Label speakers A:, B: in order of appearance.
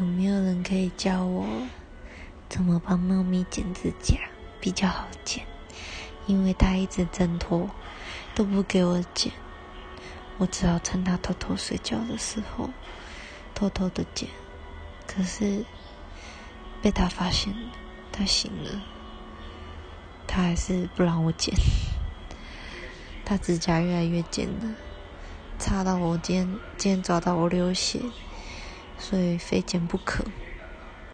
A: 有没有人可以教我怎么帮猫咪剪指甲比较好剪？因为它一直挣脱，都不给我剪，我只好趁它偷偷睡觉的时候偷偷的剪。可是被它发现了，它醒了，它还是不让我剪。它指甲越来越尖了，擦到我今天今天抓到我流血。所以非剪不可。